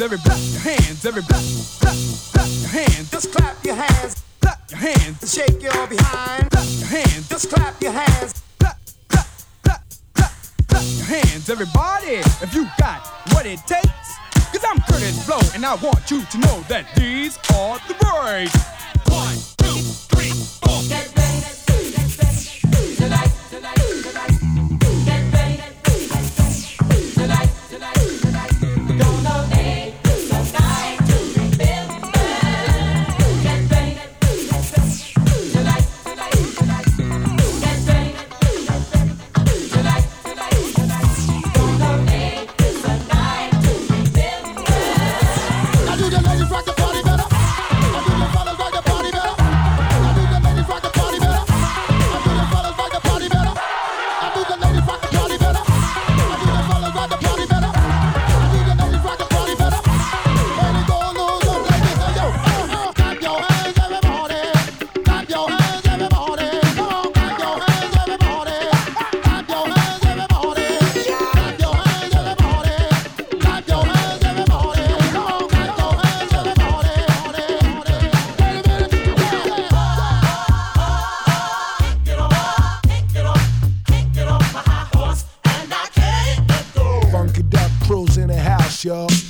hands, every clap your hands, every clap, clap, your hands. Just clap your hands, clap your hands, shake your behind. Clap your hands, just clap your hands. Your hands, everybody. If you got what it takes, cause I'm Kurtis Blow, and I want you to know that these are the breaks. One, If y'all.